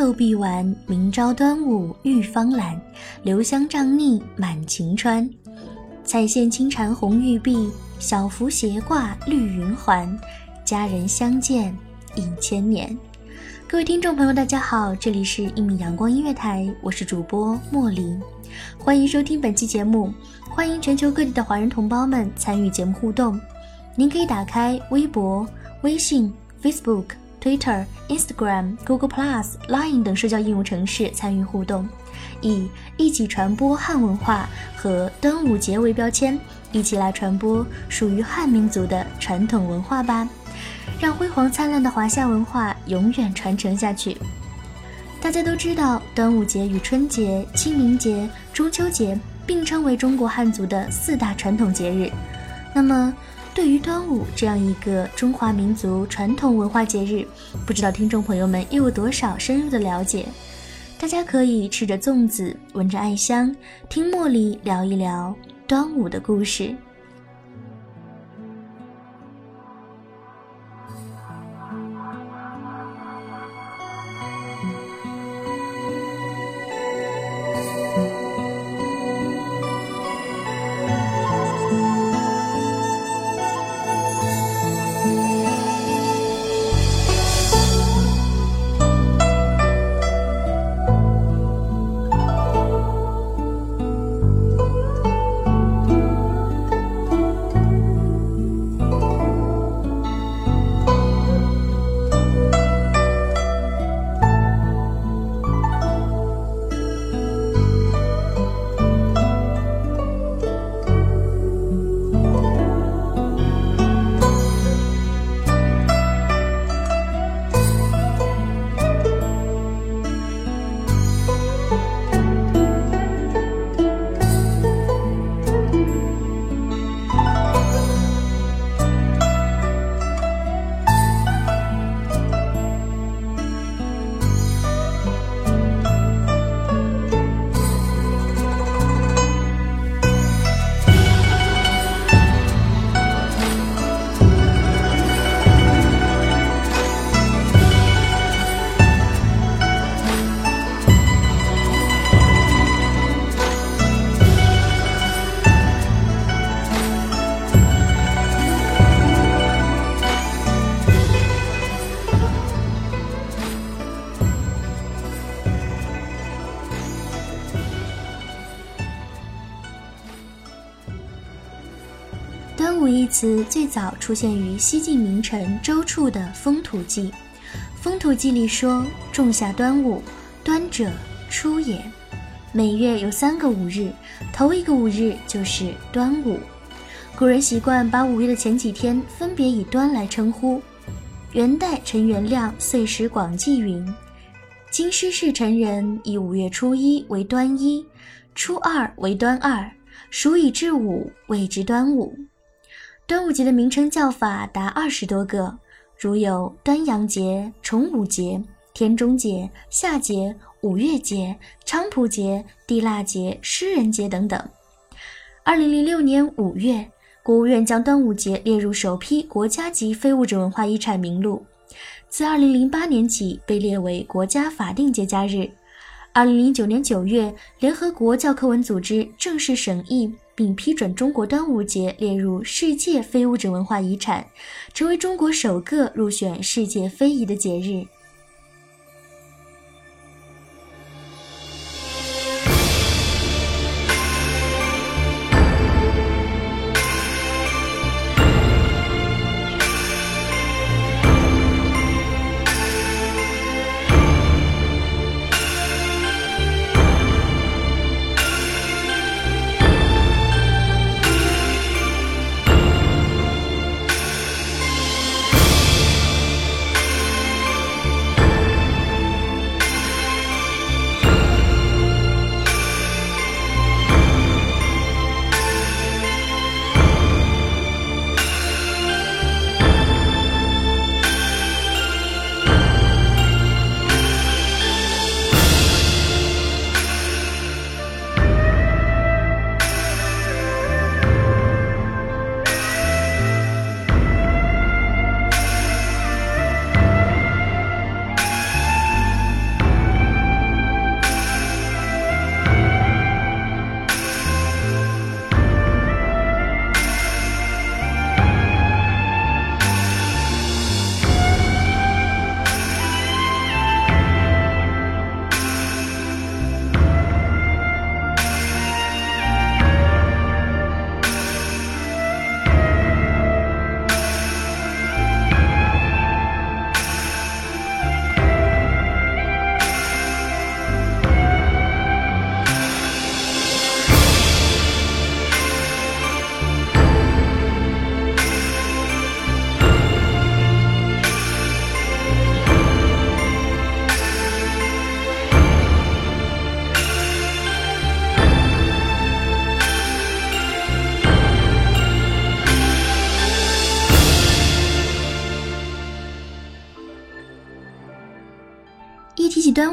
透碧丸，明朝端午浴芳兰。留香帐腻满晴川，彩线轻缠红玉臂，小幅斜挂绿云环。佳人相见应千年。各位听众朋友，大家好，这里是一米阳光音乐台，我是主播莫林，欢迎收听本期节目，欢迎全球各地的华人同胞们参与节目互动。您可以打开微博、微信、Facebook、Twitter、Instagram、Google Plus、Line 等社交应用程式参与互动，以“一起传播汉文化”和端午节为标签，一起来传播属于汉民族的传统文化吧，让辉煌灿烂的华夏文化永远传承下去。大家都知道，端午节与春节、清明节、中秋节并称为中国汉族的四大传统节日。那么，对于端午这样一个中华民族传统文化节日，不知道听众朋友们又有多少深入的了解？大家可以吃着粽子，闻着艾香，听茉莉聊一聊端午的故事。出现于西晋名臣周处的《风土记》。《风土记》里说：“仲夏端午，端者初也。每月有三个五日，头一个五日就是端午。古人习惯把五月的前几天分别以端来称呼。元代陈元亮《岁时广记》云：“京师士臣人以五月初一为端一，初二为端二，数以至五，谓之端午。”端午节的名称叫法达二十多个，如有端阳节、重五节、天中节、夏节、五月节、菖蒲节、地腊节、诗人节等等。二零零六年五月。国务院将端午节列入首批国家级非物质文化遗产名录，自2008年起被列为国家法定节假日。2009年9月，联合国教科文组织正式审议并批准中国端午节列入世界非物质文化遗产，成为中国首个入选世界非遗的节日。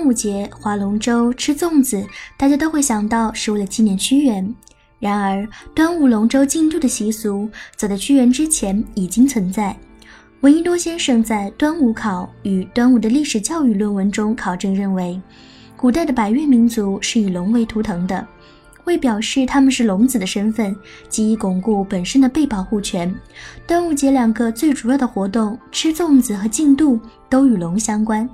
端午节划龙舟、吃粽子，大家都会想到是为了纪念屈原。然而，端午龙舟竞渡的习俗早在屈原之前已经存在。闻一多先生在《端午考与端午的历史教育》论文中考证认为，古代的百越民族是以龙为图腾的，为表示他们是龙子的身份，及以巩固本身的被保护权。端午节两个最主要的活动——吃粽子和竞渡，都与龙相关。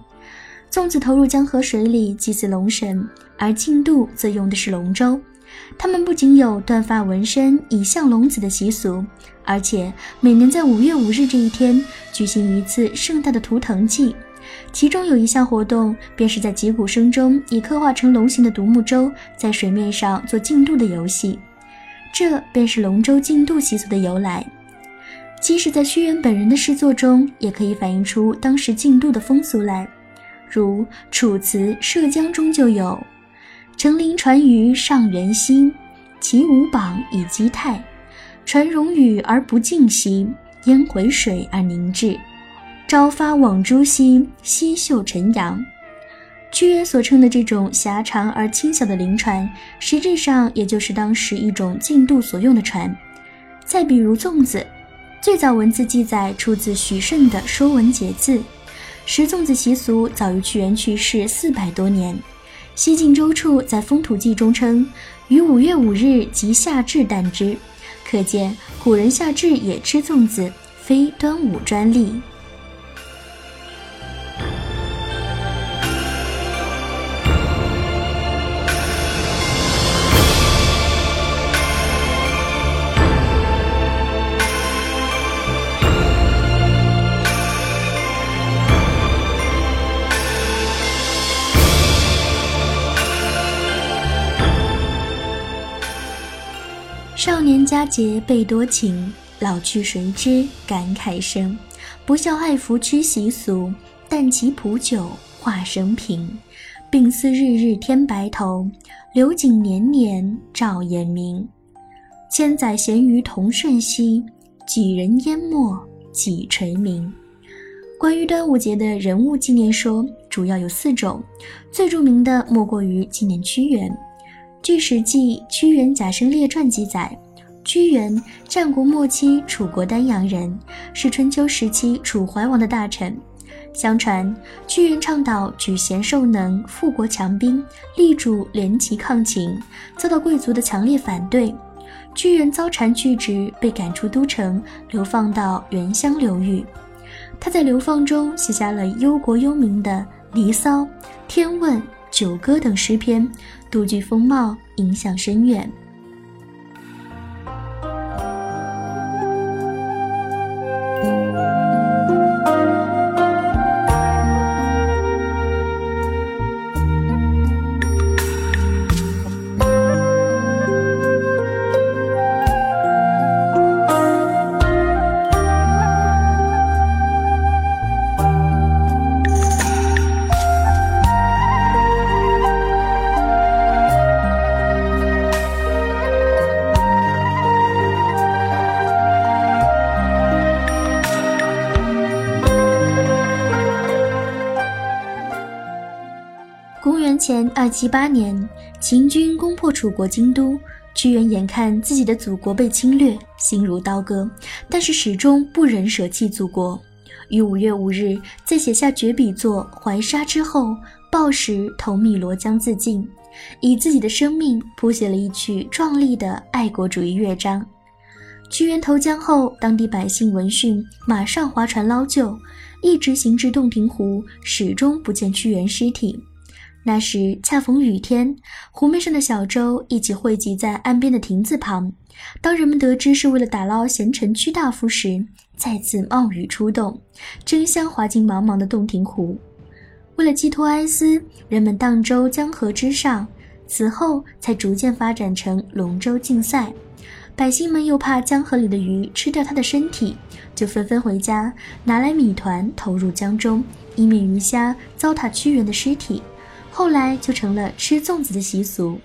粽子投入江河水里祭祀龙神，而竞渡则用的是龙舟。他们不仅有断发纹身以象龙子的习俗，而且每年在五月五日这一天举行一次盛大的图腾祭。其中有一项活动，便是在击鼓声中以刻画成龙形的独木舟在水面上做竞渡的游戏。这便是龙舟竞渡习俗的由来。即使在屈原本人的诗作中，也可以反映出当时竞渡的风俗来。如《楚辞·涉江》中就有“乘凌船于上元溪，其舞榜以击泰。船容雨而不尽兮，烟回水而凝滞。朝发往诸兮，夕秀晨阳。”屈原所称的这种狭长而轻小的灵船，实质上也就是当时一种竞渡所用的船。再比如粽子，最早文字记载出自许慎的《说文解字》。食粽子习俗早于屈原去世四百多年。西晋周处在《风土记》中称：“于五月五日即夏至旦之。”可见古人夏至也吃粽子，非端午专利。少年佳节倍多情，老去谁知感慨生。不孝爱扶屈习俗，但其普酒话生平。病思日日添白头，流景年年照眼明。千载咸鱼同瞬息，几人淹没几垂名。关于端午节的人物纪念说，主要有四种，最著名的莫过于纪念屈原。据《史记·屈原贾生列传》记载，屈原，战国末期楚国丹阳人，是春秋时期楚怀王的大臣。相传，屈原倡导举贤授能、富国强兵，力主联齐抗秦，遭到贵族的强烈反对。屈原遭谗拒职，被赶出都城，流放到原乡流域。他在流放中写下了忧国忧民的《离骚》《天问》《九歌》等诗篇，独具风貌，影响深远。公元前二七八年，秦军攻破楚国京都，屈原眼看自己的祖国被侵略，心如刀割，但是始终不忍舍弃祖国。于五月五日，在写下绝笔作《怀沙》之后，抱石投汨罗江自尽，以自己的生命谱写了一曲壮丽的爱国主义乐章。屈原投江后，当地百姓闻讯，马上划船捞救，一直行至洞庭湖，始终不见屈原尸体。那时恰逢雨天，湖面上的小舟一起汇集在岸边的亭子旁。当人们得知是为了打捞贤臣屈大夫时，再次冒雨出动，争相滑进茫茫的洞庭湖。为了寄托哀思，人们荡舟江河之上。此后才逐渐发展成龙舟竞赛。百姓们又怕江河里的鱼吃掉他的身体，就纷纷回家拿来米团投入江中，以免鱼虾糟蹋屈原的尸体。后来就成了吃粽子的习俗。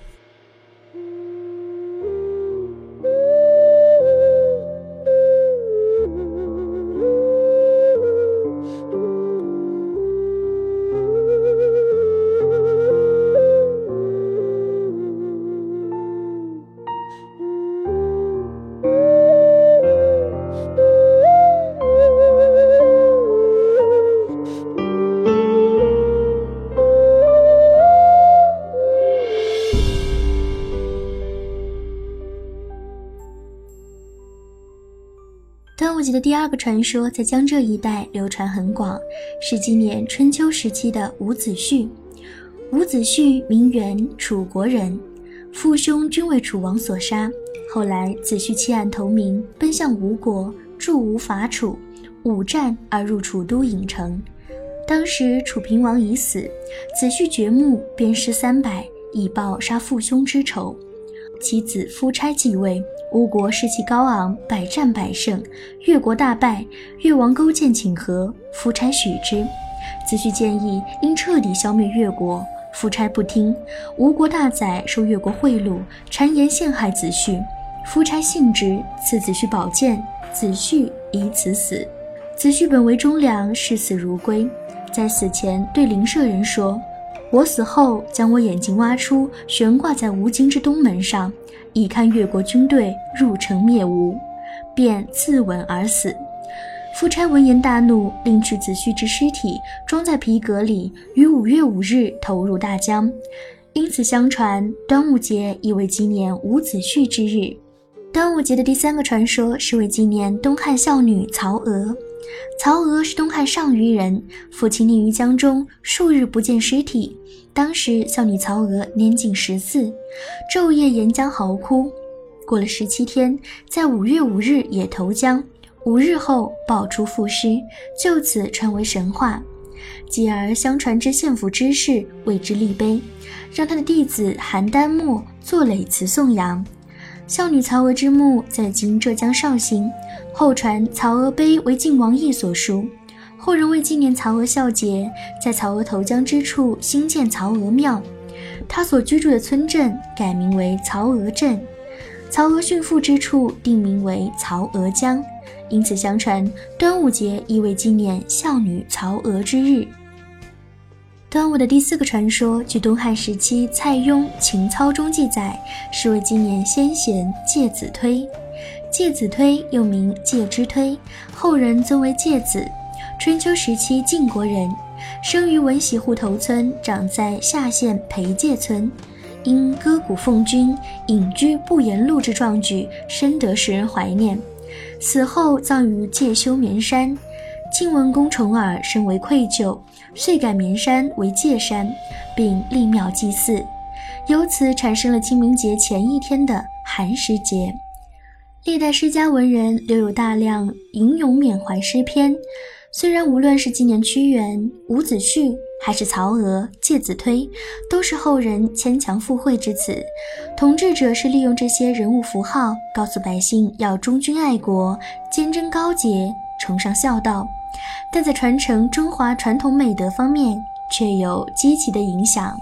的第二个传说在江浙一带流传很广，是纪念春秋时期的伍子胥。伍子胥名元，楚国人，父兄均为楚王所杀。后来子胥弃暗投明，奔向吴国，助吴伐楚，五战而入楚都郢城。当时楚平王已死，子胥掘墓，鞭尸三百，以报杀父兄之仇。其子夫差继位。吴国士气高昂，百战百胜，越国大败。越王勾践请和，夫差许之。子胥建议应彻底消灭越国，夫差不听。吴国大宰受越国贿赂，谗言陷害子胥。夫差信之，赐子胥宝剑，子胥以此死。子胥本为忠良，视死如归，在死前对邻舍人说：“我死后，将我眼睛挖出，悬挂在吴京之东门上。”以看越国军队入城灭吴，便自刎而死。夫差闻言大怒，令取子胥之尸体装在皮革里，于五月五日投入大江。因此，相传端午节亦为纪念伍子胥之日。端午节的第三个传说是为纪念东汉孝女曹娥。曹娥是东汉上虞人，父亲溺于江中，数日不见尸体。当时孝女曹娥年仅十四，昼夜沿江嚎哭。过了十七天，在五月五日也投江，五日后爆出父尸，就此传为神话。继而相传之献府之事为之立碑，让他的弟子邯郸墨作垒词颂扬。孝女曹娥之墓在今浙江绍兴，后传曹娥碑为晋王奕所书。后人为纪念曹娥孝节，在曹娥投江之处兴建曹娥庙。他所居住的村镇改名为曹娥镇，曹娥殉父之处定名为曹娥江。因此，相传端午节亦为纪念孝女曹娥之日。端午的第四个传说，据东汉时期蔡邕《秦操》中记载，是为纪念先贤介子推。介子推又名介之推，后人尊为介子。春秋时期晋国人，生于文喜户头村，长在夏县裴介村。因歌谷奉君、隐居不言路之壮举，深得世人怀念。死后葬于介休绵山。晋文公重耳深为愧疚，遂改绵山为界山，并立庙祭祀，由此产生了清明节前一天的寒食节。历代诗家文人留有大量吟咏缅怀诗篇。虽然无论是纪念屈原、伍子胥，还是曹娥、介子推，都是后人牵强附会之词。统治者是利用这些人物符号，告诉百姓要忠君爱国、坚贞高洁、崇尚孝道。但在传承中华传统美德方面，却有积极的影响。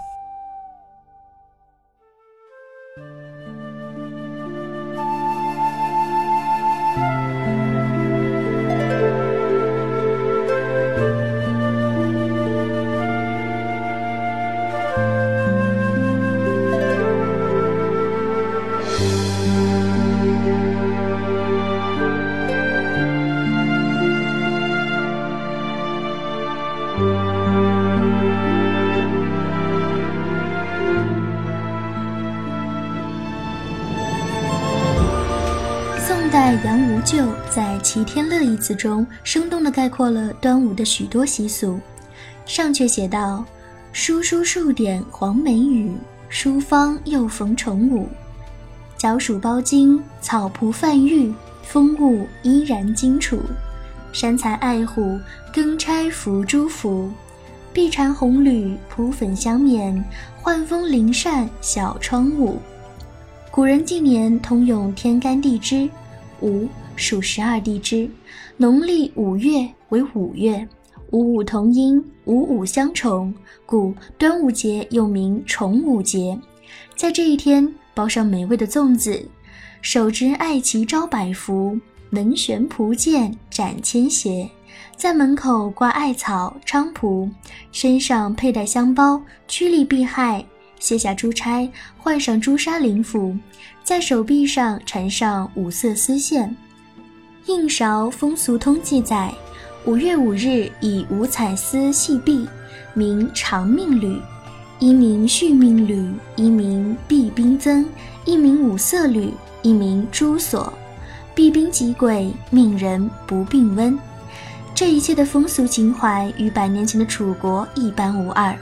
词中，生动地概括了端午的许多习俗。上阙写道：“疏疏数点黄梅雨，书方又逢重五。角黍包金，草蒲泛玉，风物依然荆楚。山蚕爱虎，更差伏朱服。碧蝉红缕，蒲粉香绵，浣风灵扇小窗舞。”古人近年通用天干地支。五属十二地支，农历五月为五月，五五同音，五五相重，故端午节又名重五节。在这一天，包上美味的粽子，手执艾旗招百福，门悬蒲剑斩千邪，在门口挂艾草菖蒲，身上佩戴香包趋利避害，卸下珠钗换上朱砂灵符。在手臂上缠上五色丝线，《应韶风俗通》记载，五月五日以五彩丝系臂，名长命缕；一名续命缕，一名避兵增，一名五色缕，一名朱锁。避兵及鬼，命人不病温。这一切的风俗情怀与百年前的楚国一般无二。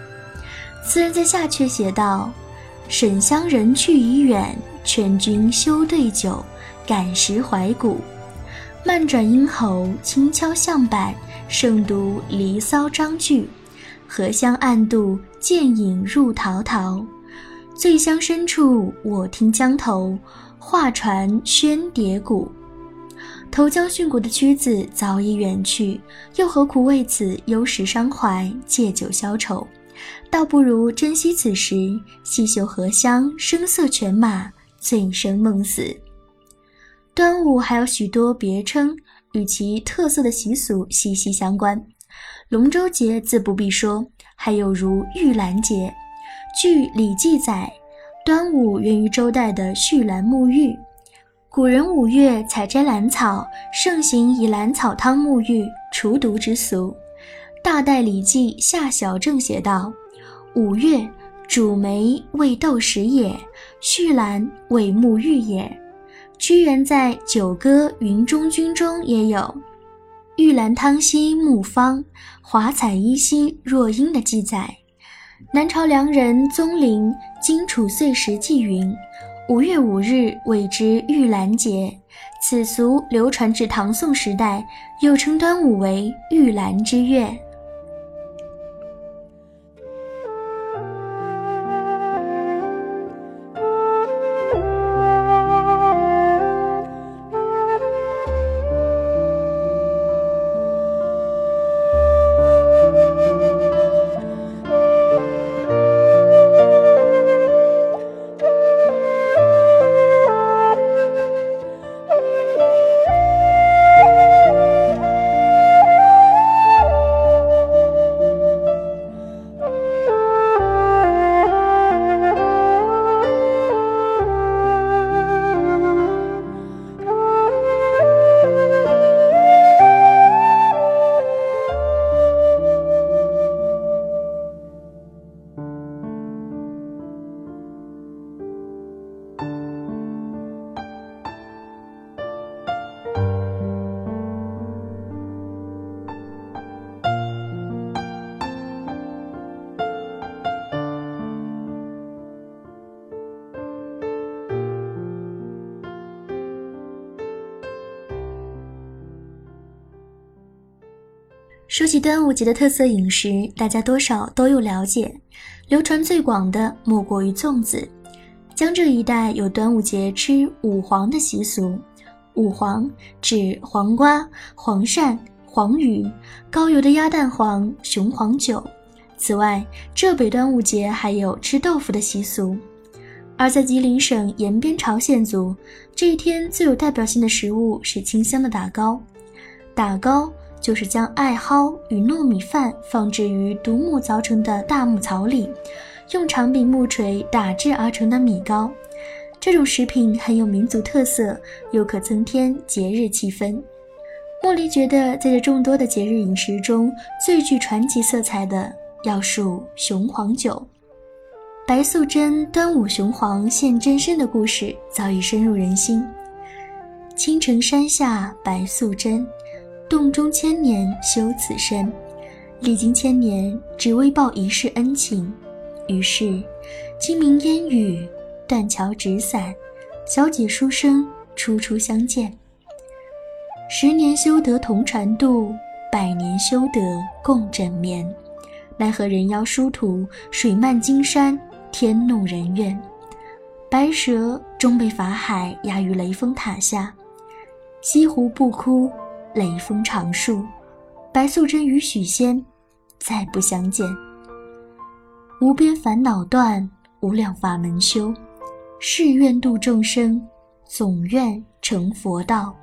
词人在下阙写道：“沈乡人去已远。”劝君休对酒，感时怀古。慢转咽喉，轻敲象板，胜读《离骚》章句。荷香暗度，剑影入陶陶。醉乡深处，我听江头画船喧蝶鼓。投江殉国的屈子早已远去，又何苦为此忧时伤怀，借酒消愁？倒不如珍惜此时，细嗅荷香，声色犬马。醉生梦死。端午还有许多别称，与其特色的习俗息息相关。龙舟节自不必说，还有如玉兰节。据《礼记》载，端午源于周代的续兰沐浴。古人五月采摘兰草，盛行以兰草汤沐浴除毒之俗。大代《礼记·夏小正》写道：“五月，主梅为豆食也。”续兰为沐浴也。屈原在《九歌·云中君》中也有“玉兰汤兮沐芳，华彩衣兮若英”的记载。南朝梁人宗陵《荆楚岁时记》云：“五月五日谓之玉兰节。”此俗流传至唐宋时代，又称端午为玉兰之月。说起端午节的特色饮食，大家多少都有了解。流传最广的莫过于粽子。江浙一带有端午节吃五黄的习俗，五黄指黄瓜、黄鳝、黄鱼、高油的鸭蛋黄、雄黄酒。此外，浙北端午节还有吃豆腐的习俗。而在吉林省延边朝鲜族，这一天最有代表性的食物是清香的打糕。打糕就是将艾蒿与糯米饭放置于独木凿成的大木槽里，用长柄木锤打制而成的米糕。这种食品很有民族特色，又可增添节日气氛。茉莉觉得，在这众多的节日饮食中，最具传奇色彩的要数雄黄酒。白素贞端午雄黄现真身的故事早已深入人心。青城山下白素贞，洞中千年修此身，历经千年，只为报一世恩情。于是，清明烟雨，断桥纸伞，小姐书生初初相见。十年修得同船渡，百年修得共枕眠。奈何人妖殊途，水漫金山。天怒人怨，白蛇终被法海压于雷峰塔下。西湖不哭，雷锋长树。白素贞与许仙再不相见。无边烦恼断，无量法门修。誓愿度众生，总愿成佛道。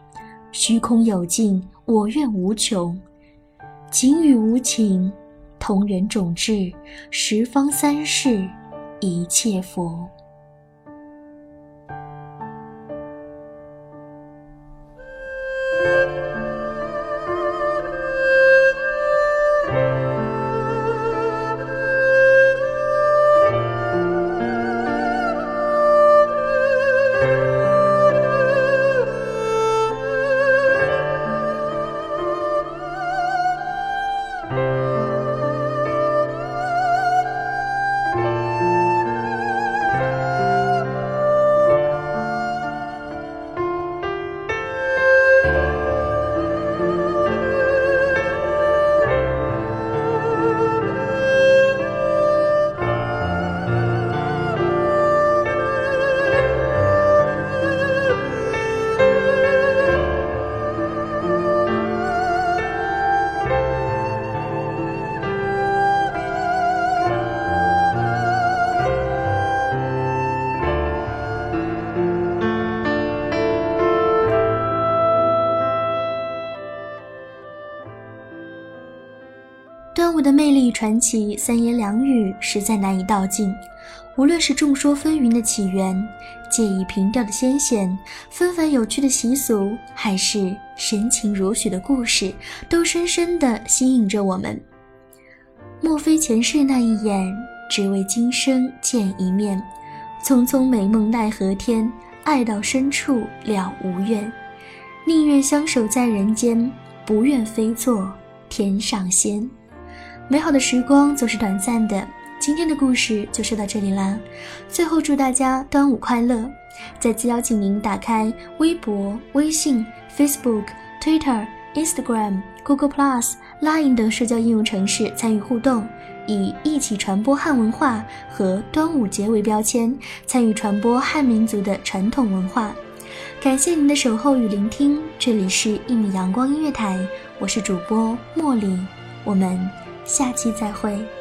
虚空有尽，我愿无穷。情与无情，同源种质，十方三世。一切佛。传奇，三言两语实在难以道尽。无论是众说纷纭的起源，借以平调的先贤，纷繁有趣的习俗，还是深情如许的故事，都深深地吸引着我们。莫非前世那一眼，只为今生见一面？匆匆美梦奈何天，爱到深处了无怨。宁愿相守在人间，不愿飞作天上仙。美好的时光总是短暂的，今天的故事就说到这里啦。最后祝大家端午快乐！再次邀请您打开微博、微信、Facebook、Twitter、Instagram、Google Plus、Line 等社交应用程式参与互动，以一起传播汉文化和端午节为标签，参与传播汉民族的传统文化。感谢您的守候与聆听，这里是一米阳光音乐台，我是主播茉莉，我们。下期再会。